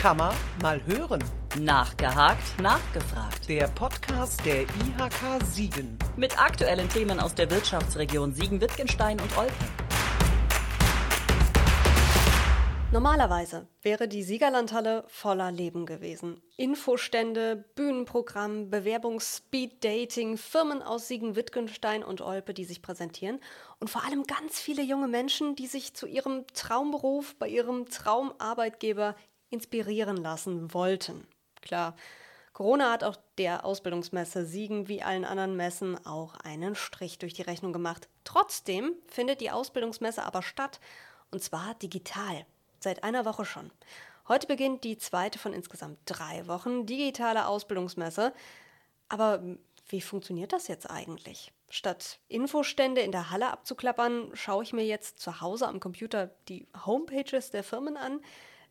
Kammer mal hören. Nachgehakt, nachgefragt. Der Podcast der IHK Siegen. Mit aktuellen Themen aus der Wirtschaftsregion Siegen-Wittgenstein und Olpe. Normalerweise wäre die Siegerlandhalle voller Leben gewesen. Infostände, Bühnenprogramm, Bewerbungs-, Speed-Dating, Firmen aus Siegen-Wittgenstein und Olpe, die sich präsentieren und vor allem ganz viele junge Menschen, die sich zu ihrem Traumberuf bei ihrem Traumarbeitgeber inspirieren lassen wollten. Klar, Corona hat auch der Ausbildungsmesse Siegen wie allen anderen Messen auch einen Strich durch die Rechnung gemacht. Trotzdem findet die Ausbildungsmesse aber statt und zwar digital. Seit einer Woche schon. Heute beginnt die zweite von insgesamt drei Wochen digitale Ausbildungsmesse. Aber wie funktioniert das jetzt eigentlich? Statt Infostände in der Halle abzuklappern, schaue ich mir jetzt zu Hause am Computer die Homepages der Firmen an.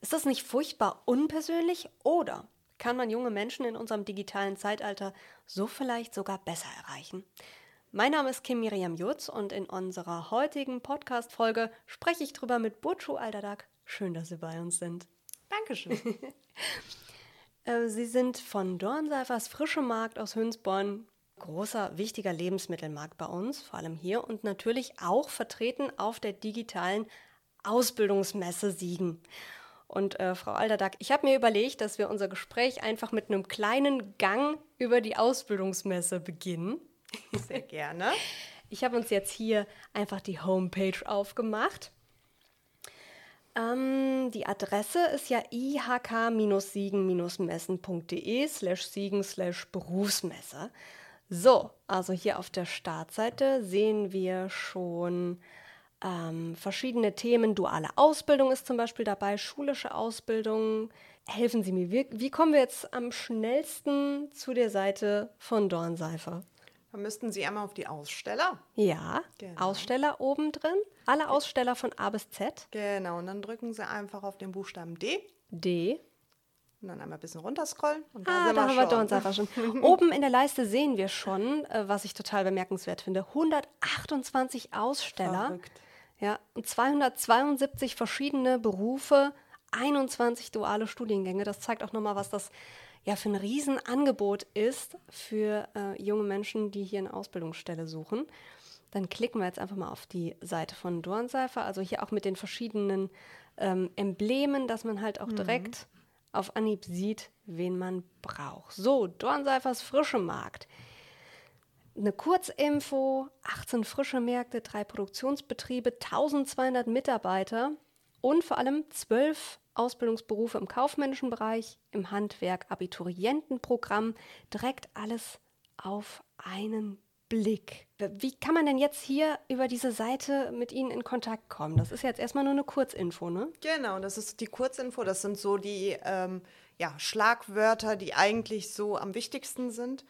Ist das nicht furchtbar unpersönlich oder kann man junge Menschen in unserem digitalen Zeitalter so vielleicht sogar besser erreichen? Mein Name ist Kim Miriam Jutz und in unserer heutigen Podcast-Folge spreche ich drüber mit Burcu Aldadak, Schön, dass Sie bei uns sind. Dankeschön. Äh, Sie sind von Dornseifers Frische Markt aus Hünsborn. Großer, wichtiger Lebensmittelmarkt bei uns, vor allem hier und natürlich auch vertreten auf der digitalen Ausbildungsmesse Siegen. Und äh, Frau Alderdack, ich habe mir überlegt, dass wir unser Gespräch einfach mit einem kleinen Gang über die Ausbildungsmesse beginnen. Sehr gerne. Ich habe uns jetzt hier einfach die Homepage aufgemacht. Ähm, die Adresse ist ja ihk-siegen-messen.de slash siegen slash Berufsmesse. So, also hier auf der Startseite sehen wir schon ähm, verschiedene Themen. Duale Ausbildung ist zum Beispiel dabei, schulische Ausbildung. Helfen Sie mir, wie, wie kommen wir jetzt am schnellsten zu der Seite von Dornseifer? Dann müssten Sie einmal auf die Aussteller. Ja, genau. Aussteller oben drin. Alle Aussteller von A bis Z. Genau, und dann drücken Sie einfach auf den Buchstaben D. D. Und dann einmal ein bisschen runterscrollen. Und da ah, da haben wir Dornseifer schon. Oben in der Leiste sehen wir schon, äh, was ich total bemerkenswert finde, 128 Aussteller. Verrückt. Ja, und 272 verschiedene Berufe, 21 duale Studiengänge. Das zeigt auch nochmal, was das ja für ein Riesenangebot ist für äh, junge Menschen, die hier eine Ausbildungsstelle suchen. Dann klicken wir jetzt einfach mal auf die Seite von Dornseifer, also hier auch mit den verschiedenen ähm, Emblemen, dass man halt auch mhm. direkt auf Anhieb sieht, wen man braucht. So, Dornseifers frische Markt. Eine Kurzinfo, 18 frische Märkte, drei Produktionsbetriebe, 1200 Mitarbeiter und vor allem 12 Ausbildungsberufe im kaufmännischen Bereich, im Handwerk, Abiturientenprogramm, direkt alles auf einen Blick. Wie kann man denn jetzt hier über diese Seite mit Ihnen in Kontakt kommen? Das ist jetzt erstmal nur eine Kurzinfo, ne? Genau, das ist die Kurzinfo. Das sind so die ähm, ja, Schlagwörter, die eigentlich so am wichtigsten sind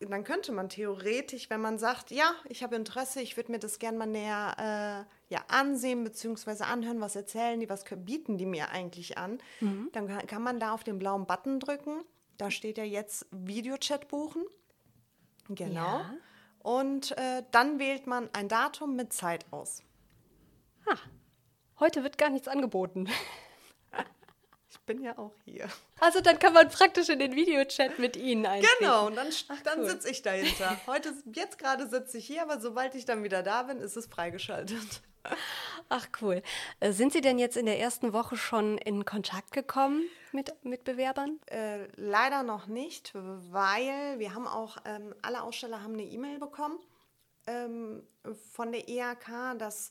dann könnte man theoretisch, wenn man sagt, ja, ich habe Interesse, ich würde mir das gerne mal näher äh, ja, ansehen bzw. anhören, was erzählen die, was bieten die mir eigentlich an, mhm. dann kann, kann man da auf den blauen Button drücken. Da steht ja jetzt Videochat buchen. Genau. Ja. Und äh, dann wählt man ein Datum mit Zeit aus. Ha, heute wird gar nichts angeboten. Bin ja auch hier. Also dann kann man praktisch in den Videochat mit Ihnen eintreten. Genau, und dann, dann cool. sitze ich dahinter. Heute, jetzt gerade sitze ich hier, aber sobald ich dann wieder da bin, ist es freigeschaltet. Ach cool. Äh, sind Sie denn jetzt in der ersten Woche schon in Kontakt gekommen mit, mit Bewerbern? Äh, leider noch nicht, weil wir haben auch, ähm, alle Aussteller haben eine E-Mail bekommen ähm, von der EAK, dass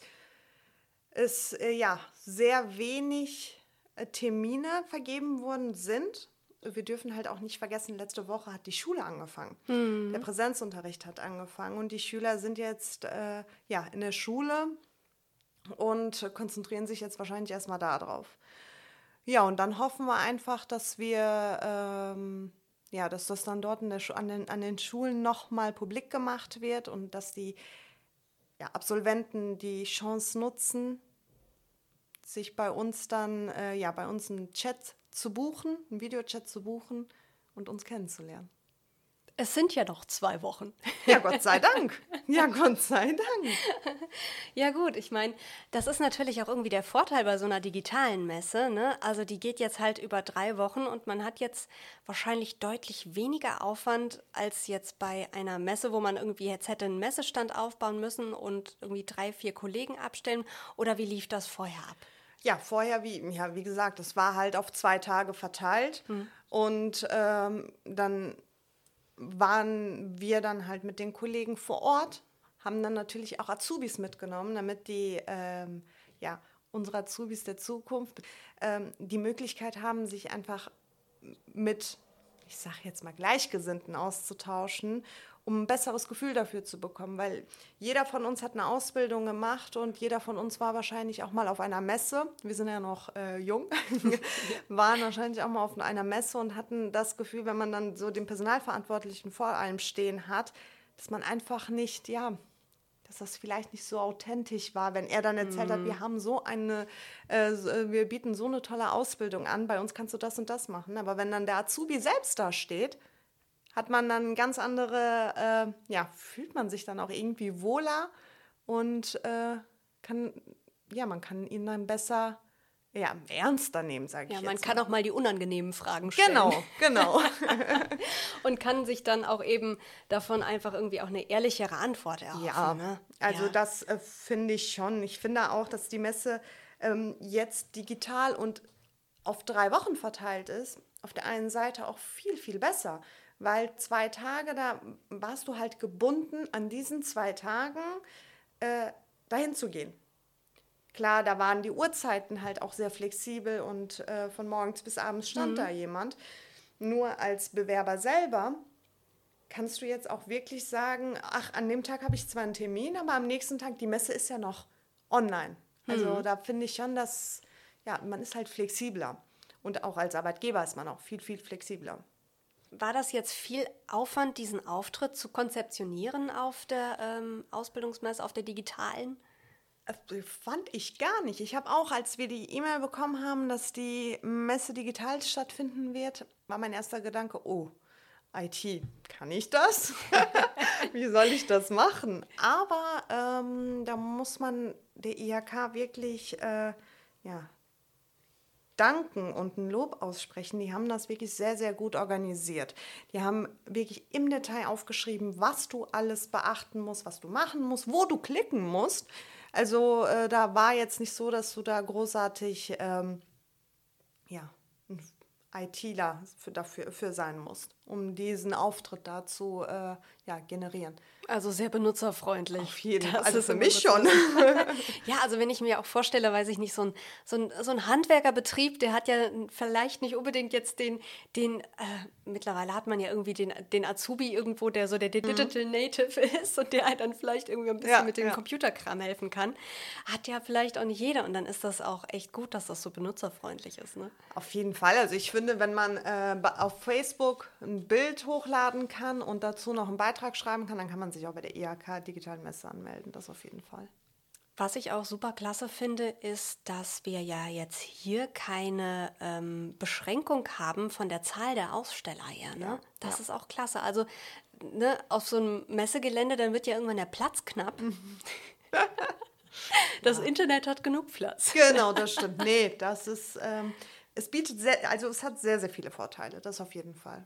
es äh, ja sehr wenig Termine vergeben worden sind. Wir dürfen halt auch nicht vergessen, letzte Woche hat die Schule angefangen. Mhm. Der Präsenzunterricht hat angefangen und die Schüler sind jetzt äh, ja, in der Schule und konzentrieren sich jetzt wahrscheinlich erstmal darauf. Ja, und dann hoffen wir einfach, dass wir, ähm, ja, dass das dann dort an, den, an den Schulen nochmal publik gemacht wird und dass die ja, Absolventen die Chance nutzen, sich bei uns dann, äh, ja, bei uns einen Chat zu buchen, einen Videochat zu buchen und uns kennenzulernen. Es sind ja noch zwei Wochen. Ja, Gott sei Dank. Ja, Gott sei Dank. Ja gut, ich meine, das ist natürlich auch irgendwie der Vorteil bei so einer digitalen Messe. Ne? Also die geht jetzt halt über drei Wochen und man hat jetzt wahrscheinlich deutlich weniger Aufwand als jetzt bei einer Messe, wo man irgendwie jetzt hätte einen Messestand aufbauen müssen und irgendwie drei, vier Kollegen abstellen. Oder wie lief das vorher ab? Ja, vorher, wie, ja, wie gesagt, es war halt auf zwei Tage verteilt. Und ähm, dann waren wir dann halt mit den Kollegen vor Ort, haben dann natürlich auch Azubis mitgenommen, damit die, ähm, ja, unsere Azubis der Zukunft ähm, die Möglichkeit haben, sich einfach mit, ich sage jetzt mal, Gleichgesinnten auszutauschen, um ein besseres Gefühl dafür zu bekommen. Weil jeder von uns hat eine Ausbildung gemacht und jeder von uns war wahrscheinlich auch mal auf einer Messe. Wir sind ja noch äh, jung, waren wahrscheinlich auch mal auf einer Messe und hatten das Gefühl, wenn man dann so den Personalverantwortlichen vor allem stehen hat, dass man einfach nicht, ja, dass das vielleicht nicht so authentisch war, wenn er dann erzählt hat, wir haben so eine, äh, äh, wir bieten so eine tolle Ausbildung an, bei uns kannst du das und das machen. Aber wenn dann der Azubi selbst da steht, hat man dann ganz andere, äh, ja, fühlt man sich dann auch irgendwie wohler und äh, kann, ja, man kann ihn dann besser, ja, ernster nehmen, sage ich Ja, man kann mal. auch mal die unangenehmen Fragen stellen. Genau, genau. Und kann sich dann auch eben davon einfach irgendwie auch eine ehrlichere Antwort erhoffen. Ja, ne? also Ja. das äh, finde ich schon. Ich finde auch, dass die Messe ähm, jetzt digital und auf drei Wochen verteilt ist, auf der einen Seite auch viel, viel besser. Weil zwei Tage, da warst du halt gebunden, an diesen zwei Tagen äh, dahin zu gehen. Klar, da waren die Uhrzeiten halt auch sehr flexibel und äh, von morgens bis abends stand da jemand. Nur als Bewerber selber kannst du jetzt auch wirklich sagen, ach, an dem Tag habe ich zwar einen Termin, aber am nächsten Tag, die Messe ist ja noch online. Also da finde ich schon, dass, ja, man ist halt flexibler. Und auch als Arbeitgeber ist man auch viel, viel flexibler. War das jetzt viel Aufwand, diesen Auftritt zu konzeptionieren auf der ähm, Ausbildungsmesse, auf der digitalen? Äh, Fand ich gar nicht. Ich habe auch, als wir die E-Mail bekommen haben, dass die Messe digital stattfinden wird, war mein erster Gedanke, oh, IT, kann ich das? Wie soll ich das machen? Aber ähm, da muss man der IHK wirklich äh, ja, danken und ein Lob aussprechen. Die haben das wirklich sehr, sehr gut organisiert. Die haben wirklich im Detail aufgeschrieben, was du alles beachten musst, was du machen musst, wo du klicken musst. Also äh, da war jetzt nicht so, dass du da großartig ähm, ja, ITler für, dafür für sein musst, um diesen Auftritt da zu äh, ja, generieren. Also sehr benutzerfreundlich. Auf jeden Das Fall. Also ist für mich schon. Ja, also wenn ich mir auch vorstelle, weiß ich nicht, so ein, so ein, so ein Handwerkerbetrieb, der hat ja vielleicht nicht unbedingt jetzt den, den äh, mittlerweile hat man ja irgendwie den, den Azubi irgendwo, der so der Digital Native ist und der halt dann vielleicht irgendwie ein bisschen Ja, mit dem ja. Computerkram helfen kann. Hat ja vielleicht auch nicht jeder und dann ist das auch echt gut, dass das so benutzerfreundlich ist. Ne? Auf jeden Fall. Also ich finde, wenn man äh, auf Facebook ein Bild hochladen kann und dazu noch einen Beitrag schreiben kann, dann kann man sich auch bei der IHK Digitalen Messe anmelden. Das auf jeden Fall. Was ich auch super klasse finde, ist, dass wir ja jetzt hier keine ähm, Beschränkung haben von der Zahl der Aussteller her. Ne? das ja. ist auch klasse. Also ne, auf so einem Messegelände, dann wird ja irgendwann der Platz knapp. das Internet hat genug Platz. Genau, das stimmt. Nee, das ist, ähm, es bietet sehr, also es hat sehr, sehr viele Vorteile. Das auf jeden Fall.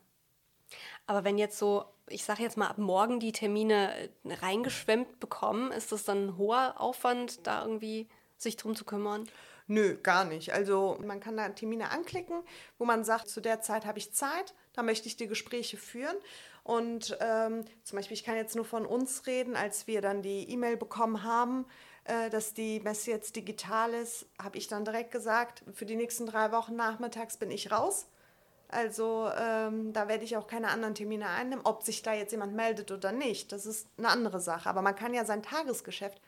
Aber wenn jetzt so, ich sage jetzt mal, ab morgen die Termine äh, reingeschwemmt bekommen, ist das dann ein hoher Aufwand, da irgendwie sich drum zu kümmern? Nö, gar nicht. Also man kann da Termine anklicken, wo man sagt, zu der Zeit habe ich Zeit, da möchte ich die Gespräche führen. Und ähm, zum Beispiel, ich kann jetzt nur von uns reden, als wir dann die E-Mail bekommen haben, äh, dass die Messe jetzt digital ist, habe ich dann direkt gesagt, für die nächsten drei Wochen nachmittags bin ich raus. Also ähm, da werde ich auch keine anderen Termine einnehmen. Ob sich da jetzt jemand meldet oder nicht, das ist eine andere Sache. Aber man kann ja sein Tagesgeschäft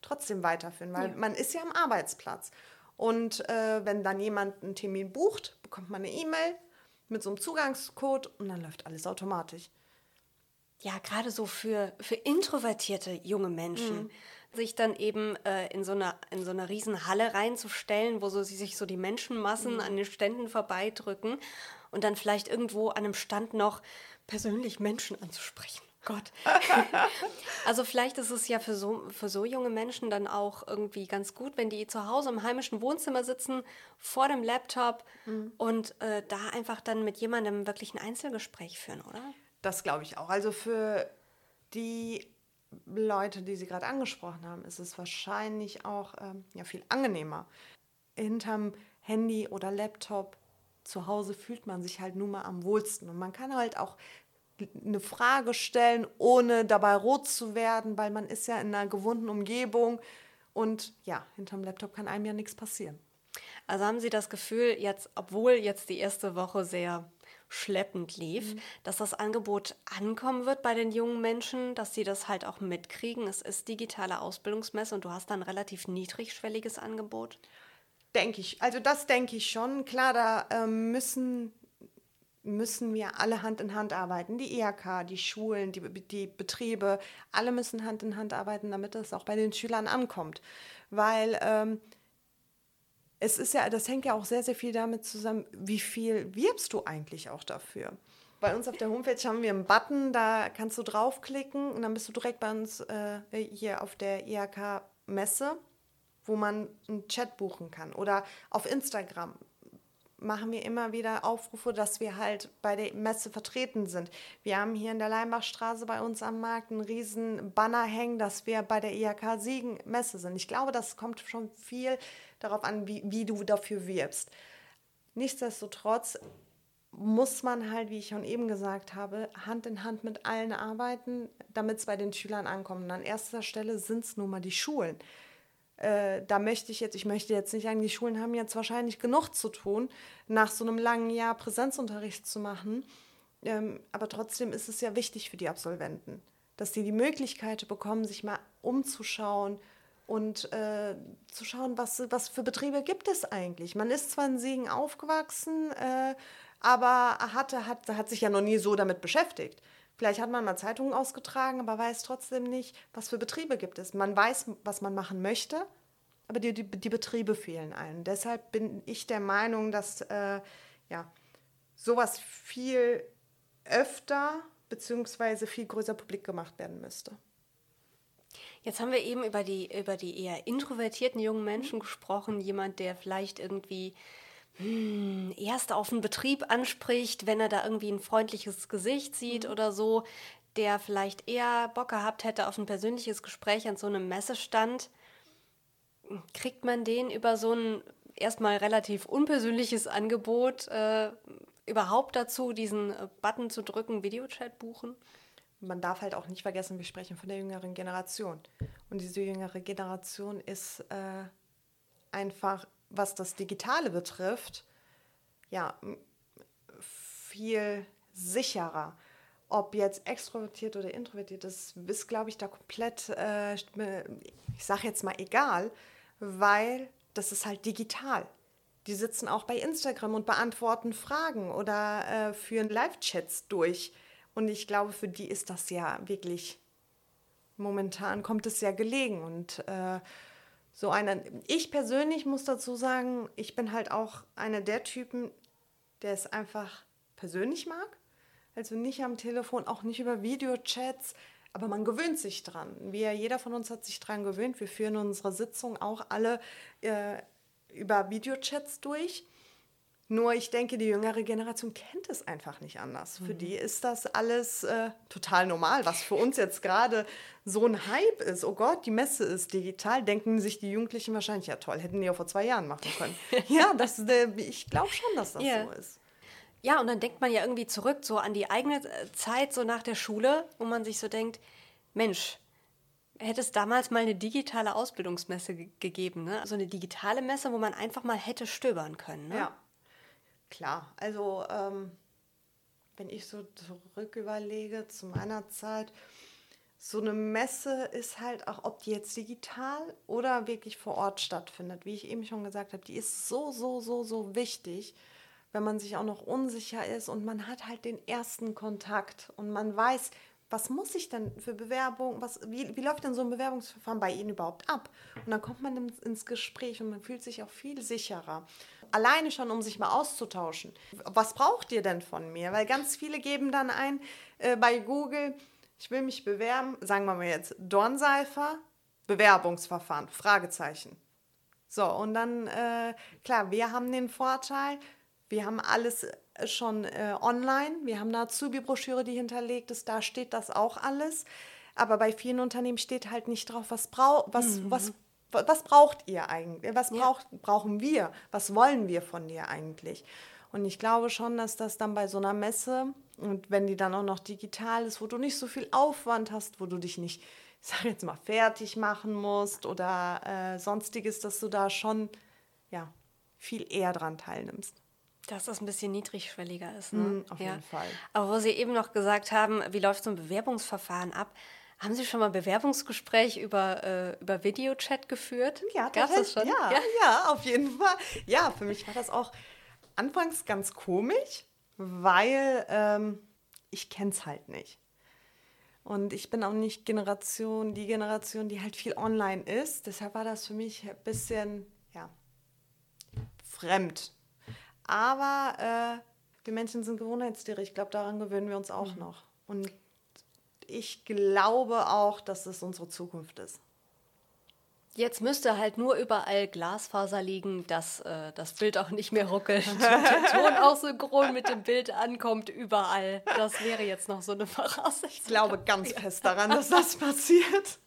trotzdem weiterführen, weil Ja. man ist ja am Arbeitsplatz. Und äh, wenn dann jemand einen Termin bucht, bekommt man eine E-Mail mit so einem Zugangscode und dann läuft alles automatisch. Ja, gerade so für, für introvertierte junge Menschen. Sich dann eben äh, in, so einer, in so einer riesen Halle reinzustellen, wo so, sich so die Menschenmassen an den Ständen vorbeidrücken und dann vielleicht irgendwo an einem Stand noch persönlich Menschen anzusprechen. Gott. also vielleicht ist es ja für so, für so junge Menschen dann auch irgendwie ganz gut, wenn die zu Hause im heimischen Wohnzimmer sitzen, vor dem Laptop Mhm. und äh, da einfach dann mit jemandem wirklich ein Einzelgespräch führen, oder? Das glaube ich auch. Also für die Leute, die Sie gerade angesprochen haben, ist es wahrscheinlich auch ähm, ja, viel angenehmer. Hinterm Handy oder Laptop zu Hause fühlt man sich halt nun mal am wohlsten. Und man kann halt auch eine Frage stellen, ohne dabei rot zu werden, weil man ist ja in einer gewohnten Umgebung. Und ja, hinterm Laptop kann einem ja nichts passieren. Also haben Sie das Gefühl, jetzt, obwohl jetzt die erste Woche sehr schleppend lief, dass das Angebot ankommen wird bei den jungen Menschen, dass sie das halt auch mitkriegen. Es ist digitale Ausbildungsmesse und du hast dann ein relativ niedrigschwelliges Angebot. Denke ich. Also das denke ich schon. Klar, da ähm, müssen, müssen wir alle Hand in Hand arbeiten. Die IHK, die Schulen, die, die Betriebe, alle müssen Hand in Hand arbeiten, damit das auch bei den Schülern ankommt. Weil ähm, es ist ja, das hängt ja auch sehr, sehr viel damit zusammen, wie viel wirbst du eigentlich auch dafür. Bei uns auf der Homepage haben wir einen Button, da kannst du draufklicken und dann bist du direkt bei uns äh, hier auf der IHK-Messe, wo man einen Chat buchen kann. Oder auf Instagram machen wir immer wieder Aufrufe, dass wir halt bei der Messe vertreten sind. Wir haben hier in der Leimbachstraße bei uns am Markt einen riesen Banner hängen, dass wir bei der IHK Siegen Messe sind. Ich glaube, das kommt schon viel darauf an, wie, wie du dafür wirbst. Nichtsdestotrotz muss man halt, wie ich schon eben gesagt habe, Hand in Hand mit allen arbeiten, damit es bei den Schülern ankommt. Und an erster Stelle sind es nun mal die Schulen. Äh, da möchte ich jetzt, ich möchte jetzt nicht sagen, die Schulen haben jetzt wahrscheinlich genug zu tun, nach so einem langen Jahr Präsenzunterricht zu machen. Ähm, aber trotzdem ist es ja wichtig für die Absolventen, dass die die Möglichkeit bekommen, sich mal umzuschauen und äh, zu schauen, was, was für Betriebe gibt es eigentlich. Man ist zwar in Siegen aufgewachsen, äh, aber hatte, hat, hat sich ja noch nie so damit beschäftigt. Vielleicht hat man mal Zeitungen ausgetragen, aber weiß trotzdem nicht, was für Betriebe gibt es. Man weiß, was man machen möchte, aber die, die, die Betriebe fehlen einem. Deshalb bin ich der Meinung, dass äh, ja, sowas viel öfter bzw. viel größer publik gemacht werden müsste. Jetzt haben wir eben über die, über die eher introvertierten jungen Menschen gesprochen. Jemand, der vielleicht irgendwie hm, erst auf einen Betrieb anspricht, wenn er da irgendwie ein freundliches Gesicht sieht oder so, der vielleicht eher Bock gehabt hätte auf ein persönliches Gespräch an so einem Messestand. Kriegt man den über so ein erstmal relativ unpersönliches Angebot äh, überhaupt dazu, diesen äh, Button zu drücken, Videochat buchen? man darf halt auch nicht vergessen, wir sprechen von der jüngeren Generation. Und diese jüngere Generation ist äh, einfach, was das Digitale betrifft, ja, viel sicherer. Ob jetzt extrovertiert oder introvertiert, das ist, glaube ich, da komplett, äh, ich sage jetzt mal egal, weil das ist halt digital. Die sitzen auch bei Instagram und beantworten Fragen oder äh, führen Live-Chats durch. Und ich glaube, für die ist das ja wirklich, momentan kommt es ja gelegen. Und äh, so eine, ich persönlich muss dazu sagen, ich bin halt auch einer der Typen, der es einfach persönlich mag. Also nicht am Telefon, auch nicht über Videochats, aber man gewöhnt sich dran. Wir, jeder von uns hat sich dran gewöhnt. Wir führen unsere Sitzung auch alle äh, über Videochats durch. Nur ich denke, die jüngere Generation kennt es einfach nicht anders. Für die ist das alles äh, total normal. Was für uns jetzt gerade so ein Hype ist, oh Gott, die Messe ist digital, denken sich die Jugendlichen wahrscheinlich, ja toll, hätten die ja vor zwei Jahren machen können. ja, das, äh, ich glaube schon, dass das Ja. so ist. Ja, und dann denkt man ja irgendwie zurück so an die eigene äh, Zeit, so nach der Schule, wo man sich so denkt, Mensch, hätte es damals mal eine digitale Ausbildungsmesse ge gegeben, ne? Also eine digitale Messe, wo man einfach mal hätte stöbern können, ne? Ja, klar. Also, ähm, wenn ich so zurück überlege zu meiner Zeit, so eine Messe ist halt auch, ob die jetzt digital oder wirklich vor Ort stattfindet, wie ich eben schon gesagt habe, die ist so, so, so, so wichtig, wenn man sich auch noch unsicher ist und man hat halt den ersten Kontakt und man weiß, was muss ich denn für Bewerbung, was, wie, wie läuft denn so ein Bewerbungsverfahren bei Ihnen überhaupt ab? Und dann kommt man ins, Gespräch und man fühlt sich auch viel sicherer. Alleine schon, um sich mal auszutauschen. Was braucht ihr denn von mir? Weil ganz viele geben dann ein äh, bei Google, ich will mich bewerben, sagen wir mal jetzt Dornseifer, Bewerbungsverfahren, Fragezeichen. So, und dann, äh, klar, wir haben den Vorteil, wir haben alles schon äh, online. Wir haben eine Azubi-Broschüre, die hinterlegt ist. Da steht das auch alles. Aber bei vielen Unternehmen steht halt nicht drauf, was, brau was, mhm. was, was braucht ihr eigentlich? Was braucht, ja. brauchen wir? Was wollen wir von dir eigentlich? Und ich glaube schon, dass das dann bei so einer Messe und wenn die dann auch noch digital ist, wo du nicht so viel Aufwand hast, wo du dich nicht, ich sage jetzt mal, fertig machen musst oder äh, sonstiges, dass du da schon ja, viel eher dran teilnimmst. Dass das ein bisschen niedrigschwelliger ist. Ne? Mm, auf ja. jeden Fall. Aber wo Sie eben noch gesagt haben, wie läuft so ein Bewerbungsverfahren ab? Haben Sie schon mal ein Bewerbungsgespräch über, äh, über Videochat geführt? Ja, Gab es schon? Ja, ja, ja, auf jeden Fall. Ja, für mich war das auch anfangs ganz komisch, weil ähm, ich kenne es halt nicht. Und ich bin auch nicht Generation, die Generation, die halt viel online ist. Deshalb war das für mich ein bisschen, ja, fremd. Aber äh, wir Menschen sind Gewohnheitstiere. Ich glaube, daran gewöhnen wir uns auch mhm. noch. Und ich glaube auch, dass es unsere Zukunft ist. Jetzt müsste halt nur überall Glasfaser liegen, dass äh, das Bild auch nicht mehr ruckelt und der Ton auch synchron mit dem Bild ankommt überall. Das wäre jetzt noch so eine Voraussetzung. Ich glaube ganz fest daran, dass das passiert.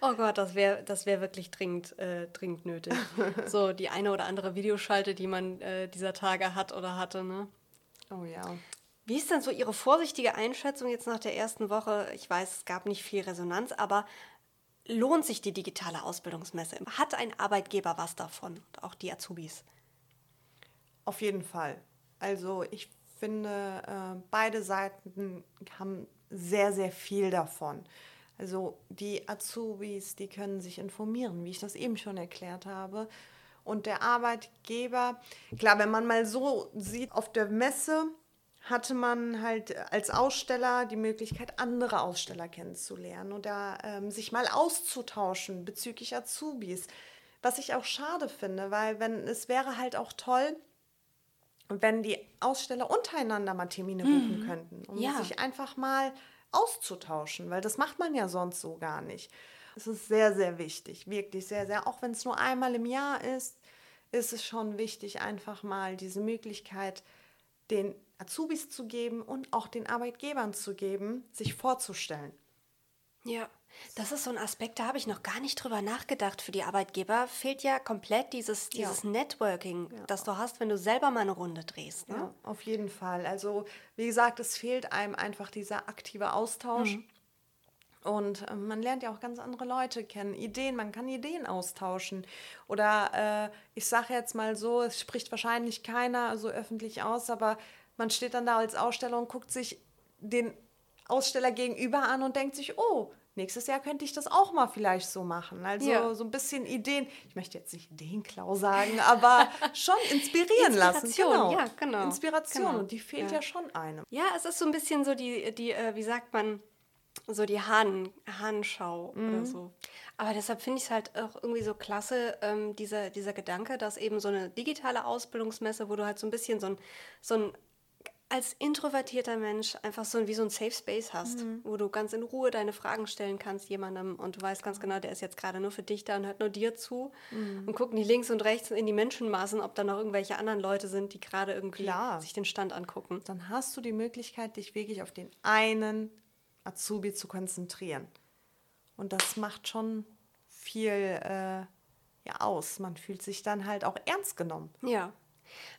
Oh Gott, das wäre das wär wirklich dringend, äh, dringend nötig. So die eine oder andere Videoschalte, die man äh, dieser Tage hat oder hatte. Ne? Oh ja. Wie ist denn so Ihre vorsichtige Einschätzung jetzt nach der ersten Woche? Ich weiß, es gab nicht viel Resonanz, aber lohnt sich die digitale Ausbildungsmesse? Hat ein Arbeitgeber was davon? auch die Azubis? Auf jeden Fall. Also ich finde, äh, beide Seiten haben sehr, sehr viel davon. Also die Azubis, die können sich informieren, wie ich das eben schon erklärt habe. Und der Arbeitgeber, klar, wenn man mal so sieht, auf der Messe hatte man halt als Aussteller die Möglichkeit, andere Aussteller kennenzulernen oder ähm, sich mal auszutauschen bezüglich Azubis. Was ich auch schade finde, weil wenn es wäre halt auch toll, wenn die Aussteller untereinander mal Termine buchen mhm. könnten, um ja. sich einfach mal auszutauschen, weil das macht man ja sonst so gar nicht. Es ist sehr, sehr wichtig, wirklich sehr, sehr. Auch wenn es nur einmal im Jahr ist, ist es schon wichtig, einfach mal diese Möglichkeit, den Azubis zu geben und auch den Arbeitgebern zu geben, sich vorzustellen. Ja, das ist so ein Aspekt, da habe ich noch gar nicht drüber nachgedacht. Für die Arbeitgeber fehlt ja komplett dieses, dieses ja. Networking, ja. das du hast, wenn du selber mal eine Runde drehst. Ne? Ja, auf jeden Fall. Also, wie gesagt, es fehlt einem einfach dieser aktive Austausch. Mhm. Und äh, man lernt ja auch ganz andere Leute kennen, Ideen, man kann Ideen austauschen. Oder äh, ich sage jetzt mal so, es spricht wahrscheinlich keiner so öffentlich aus, aber man steht dann da als Aussteller und guckt sich den Aussteller gegenüber an und denkt sich, oh, nächstes Jahr könnte ich das auch mal vielleicht so machen. Also ja. so ein bisschen Ideen, ich möchte jetzt nicht Ideenklau sagen, aber schon inspirieren lassen. Genau. Ja, genau. Inspiration genau. und die fehlt ja. ja. schon einem. Ja, es ist so ein bisschen so die, die äh, wie sagt man, so die Hahn, Hahnschau mhm. oder so. Aber deshalb finde ich es halt auch irgendwie so klasse, ähm, dieser, dieser Gedanke, dass eben so eine digitale Ausbildungsmesse, wo du halt so ein bisschen so ein, so ein als introvertierter Mensch einfach so wie so ein Safe Space hast, mhm. wo du ganz in Ruhe deine Fragen stellen kannst jemandem und du weißt ganz genau, der ist jetzt gerade nur für dich da und hört nur dir zu mhm. und gucken die links und rechts in die Menschenmassen, ob da noch irgendwelche anderen Leute sind, die gerade irgendwie Klar. sich den Stand angucken. Dann hast du die Möglichkeit, dich wirklich auf den einen Azubi zu konzentrieren. Und das macht schon viel äh, ja, aus. Man fühlt sich dann halt auch ernst genommen. Ja.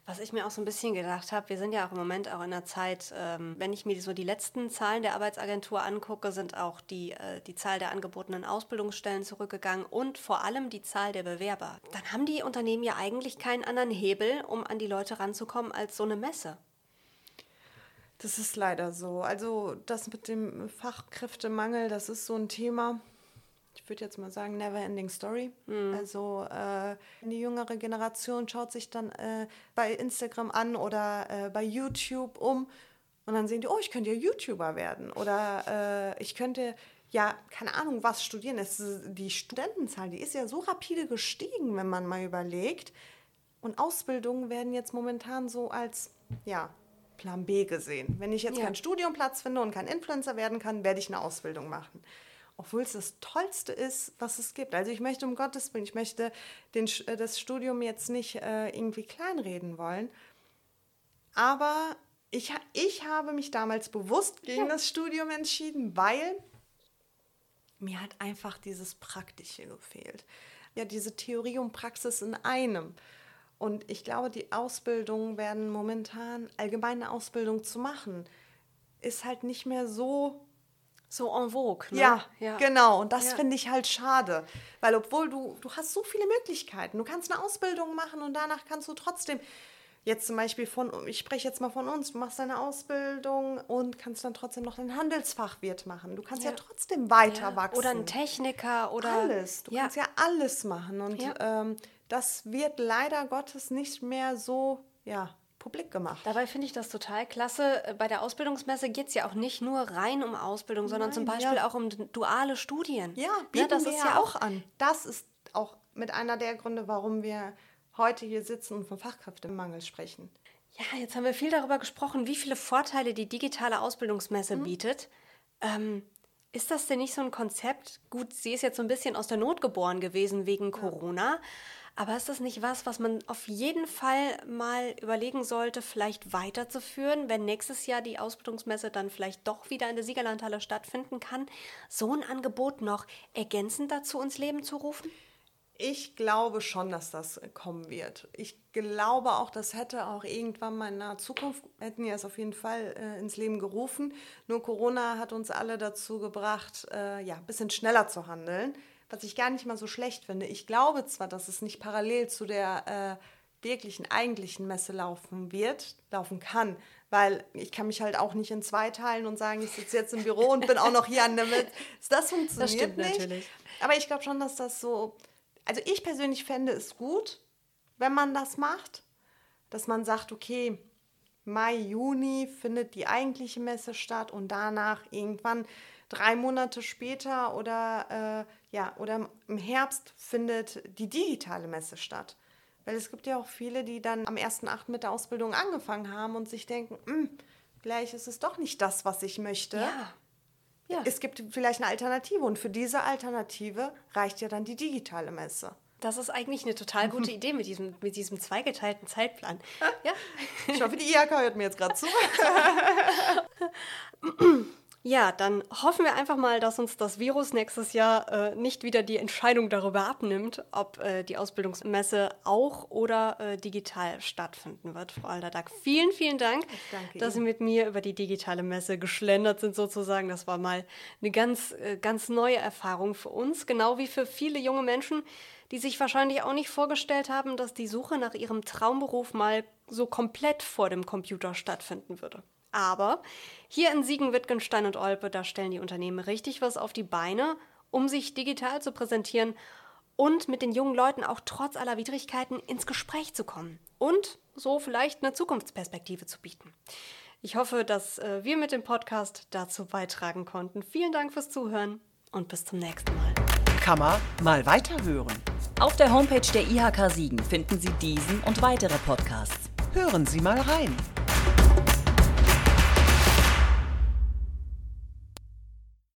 Was ich mir auch so ein bisschen gedacht habe, wir sind ja auch im Moment auch in einer Zeit, ähm, wenn ich mir so die letzten Zahlen der Arbeitsagentur angucke, sind auch die, äh, die Zahl der angebotenen Ausbildungsstellen zurückgegangen und vor allem die Zahl der Bewerber. Dann haben die Unternehmen ja eigentlich keinen anderen Hebel, um an die Leute ranzukommen, als so eine Messe. Das ist leider so. Also das mit dem Fachkräftemangel, das ist so ein Thema ich würde jetzt mal sagen, never ending story. Mhm. Also äh, die jüngere Generation schaut sich dann äh, bei Instagram an oder äh, bei YouTube um Und dann sehen die, oh, ich könnte ja YouTuber werden oder äh, ich könnte ja, keine Ahnung, was studieren. Es, die Studentenzahl, die ist ja so rapide gestiegen, wenn man mal überlegt. Und Ausbildungen werden jetzt momentan so als, ja, Plan B gesehen. Wenn ich jetzt Ja. keinen Studiumplatz finde und kein Influencer werden kann, werde ich eine Ausbildung machen. Obwohl es das Tollste ist, was es gibt. Also ich möchte um Gottes Willen, ich möchte den, äh, das Studium jetzt nicht äh, irgendwie kleinreden wollen. Aber ich, ich habe mich damals bewusst gegen das Studium entschieden, weil mir hat einfach dieses Praktische gefehlt. Ja, diese Theorie und Praxis in einem. Und ich glaube, die Ausbildungen werden momentan, allgemeine Ausbildung zu machen, ist halt nicht mehr so So en vogue. Ne? ja, genau. Und das Ja. finde ich halt schade. Weil obwohl du, du hast so viele Möglichkeiten. Du kannst eine Ausbildung machen und danach kannst du trotzdem, jetzt zum Beispiel von, ich spreche jetzt mal von uns, du machst deine Ausbildung und kannst dann trotzdem noch ein Handelsfachwirt machen. Du kannst ja, Ja. trotzdem weiter Ja. wachsen. Oder ein Techniker oder Alles. Du ja. kannst ja alles machen. Und Ja. ähm, das wird leider Gottes nicht mehr so, ja, publik gemacht. Dabei finde ich das total klasse. Äh, Bei der Ausbildungsmesse geht es ja auch nicht nur rein um Ausbildung, sondern zum Nein, Beispiel ja. auch um duale Studien. Ja, ne, bieten das wir ist ja ja auch an. Das ist auch mit einer der Gründe, warum wir heute hier sitzen und vom Fachkräftemangel sprechen. Ja, jetzt haben wir viel darüber gesprochen, wie viele Vorteile die digitale Ausbildungsmesse Mhm. bietet. Ähm, ist das denn nicht so ein Konzept? Gut, sie ist jetzt so ein bisschen aus der Not geboren gewesen wegen Corona. Aber ist das nicht was, was man auf jeden Fall mal überlegen sollte, vielleicht weiterzuführen, wenn nächstes Jahr die Ausbildungsmesse dann vielleicht doch wieder in der Siegerlandhalle stattfinden kann, so ein Angebot noch ergänzend dazu ins Leben zu rufen? Ich glaube schon, dass das kommen wird. Ich glaube auch, das hätte auch irgendwann mal in naher Zukunft, hätten wir es auf jeden Fall äh, ins Leben gerufen. Nur Corona hat uns alle dazu gebracht, äh, ja, ein bisschen schneller zu handeln, was ich gar nicht mal so schlecht finde. Ich glaube zwar, dass es nicht parallel zu der äh, wirklichen, eigentlichen Messe laufen wird, laufen kann, weil ich kann mich halt auch nicht in zwei teilen und sagen, ich sitze jetzt im Büro und bin auch noch hier an der Messe. Das funktioniert stimmt nicht. natürlich. Aber ich glaube schon, dass das so. Also ich persönlich fände es gut, wenn man das macht, dass man sagt, okay, Mai, Juni findet die eigentliche Messe statt und danach irgendwann drei Monate später oder, äh, ja, oder im Herbst findet die digitale Messe statt. Weil es gibt ja auch viele, die dann am 1.8. mit der Ausbildung angefangen haben und sich denken, "Hm, vielleicht ist es doch nicht das, was ich möchte. Ja. Ja. Es gibt vielleicht eine Alternative und für diese Alternative reicht ja dann die digitale Messe. Das ist eigentlich eine total gute Idee mit diesem, mit diesem zweigeteilten Zeitplan. Ja. Ich hoffe, die IHK hört mir jetzt gerade zu. Ja, dann hoffen wir einfach mal, dass uns das Virus nächstes Jahr äh, nicht wieder die Entscheidung darüber abnimmt, ob äh, die Ausbildungsmesse auch oder äh, digital stattfinden wird. Frau Alderdack, vielen, vielen Dank, dass Sie Ihnen. mit mir über die digitale Messe geschlendert sind sozusagen. Das war mal eine ganz, äh, ganz neue Erfahrung für uns, genau wie für viele junge Menschen, die sich wahrscheinlich auch nicht vorgestellt haben, dass die Suche nach ihrem Traumberuf mal so komplett vor dem Computer stattfinden würde. Aber hier in Siegen, Wittgenstein und Olpe, da stellen die Unternehmen richtig was auf die Beine, um sich digital zu präsentieren und mit den jungen Leuten auch trotz aller Widrigkeiten ins Gespräch zu kommen und so vielleicht eine Zukunftsperspektive zu bieten. Ich hoffe, dass äh, wir mit dem Podcast dazu beitragen konnten. Vielen Dank fürs Zuhören und bis zum nächsten Mal. Kann man mal weiterhören. Auf der Homepage der IHK Siegen finden Sie diesen und weitere Podcasts. Hören Sie mal rein.